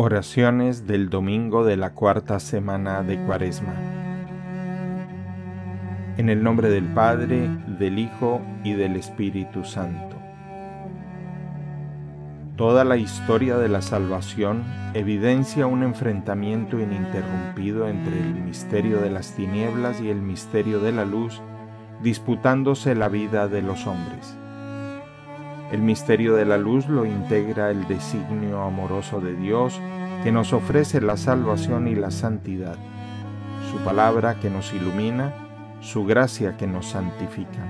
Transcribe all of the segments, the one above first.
Oraciones del domingo de la cuarta semana de Cuaresma. En el nombre del Padre, del Hijo y del Espíritu Santo. Toda la historia de la salvación evidencia un enfrentamiento ininterrumpido entre el misterio de las tinieblas y el misterio de la luz, disputándose la vida de los hombres. El misterio de la luz lo integra el designio amoroso de Dios que nos ofrece la salvación y la santidad, su palabra que nos ilumina, su gracia que nos santifica.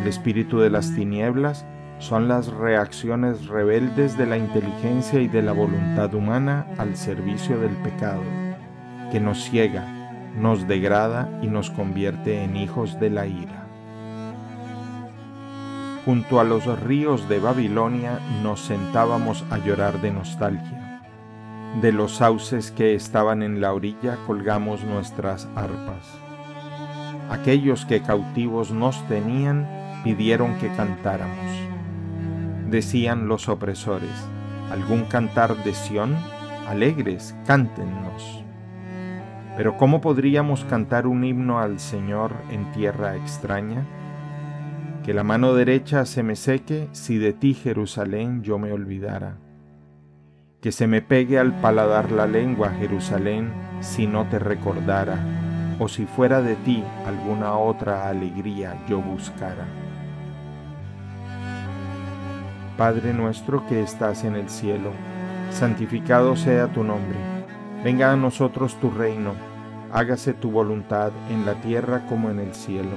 El espíritu de las tinieblas son las reacciones rebeldes de la inteligencia y de la voluntad humana al servicio del pecado, que nos ciega, nos degrada y nos convierte en hijos de la ira. Junto a los ríos de Babilonia nos sentábamos a llorar de nostalgia. De los sauces que estaban en la orilla colgamos nuestras arpas. Aquellos que cautivos nos tenían pidieron que cantáramos. Decían los opresores, ¿algún cantar de Sión? Alegres, cántennos. Pero ¿cómo podríamos cantar un himno al Señor en tierra extraña? Que la mano derecha se me seque si de ti, Jerusalén, yo me olvidara. Que se me pegue al paladar la lengua, Jerusalén, si no te recordara, o si fuera de ti alguna otra alegría yo buscara. Padre nuestro que estás en el cielo, santificado sea tu nombre. Venga a nosotros tu reino, hágase tu voluntad en la tierra como en el cielo.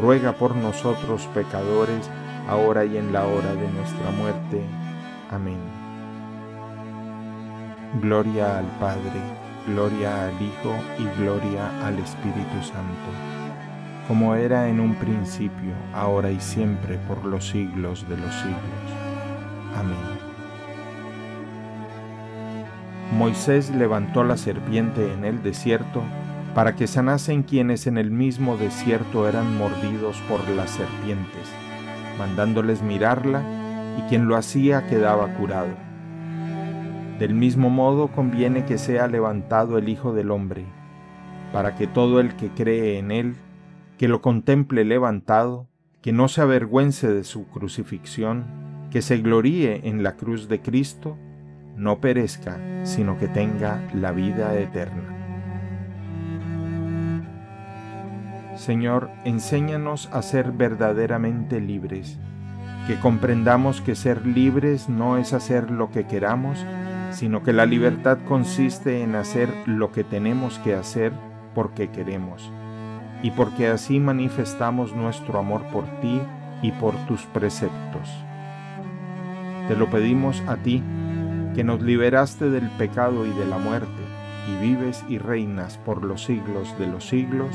ruega por nosotros pecadores, ahora y en la hora de nuestra muerte. Amén. Gloria al Padre, gloria al Hijo y gloria al Espíritu Santo, como era en un principio, ahora y siempre, por los siglos de los siglos. Amén. Moisés levantó la serpiente en el desierto, para que sanasen quienes en el mismo desierto eran mordidos por las serpientes, mandándoles mirarla, y quien lo hacía quedaba curado. Del mismo modo conviene que sea levantado el Hijo del Hombre, para que todo el que cree en él, que lo contemple levantado, que no se avergüence de su crucifixión, que se gloríe en la cruz de Cristo, no perezca, sino que tenga la vida eterna. Señor, enséñanos a ser verdaderamente libres, que comprendamos que ser libres no es hacer lo que queramos, sino que la libertad consiste en hacer lo que tenemos que hacer porque queremos, y porque así manifestamos nuestro amor por ti y por tus preceptos. Te lo pedimos a ti, que nos liberaste del pecado y de la muerte, y vives y reinas por los siglos de los siglos.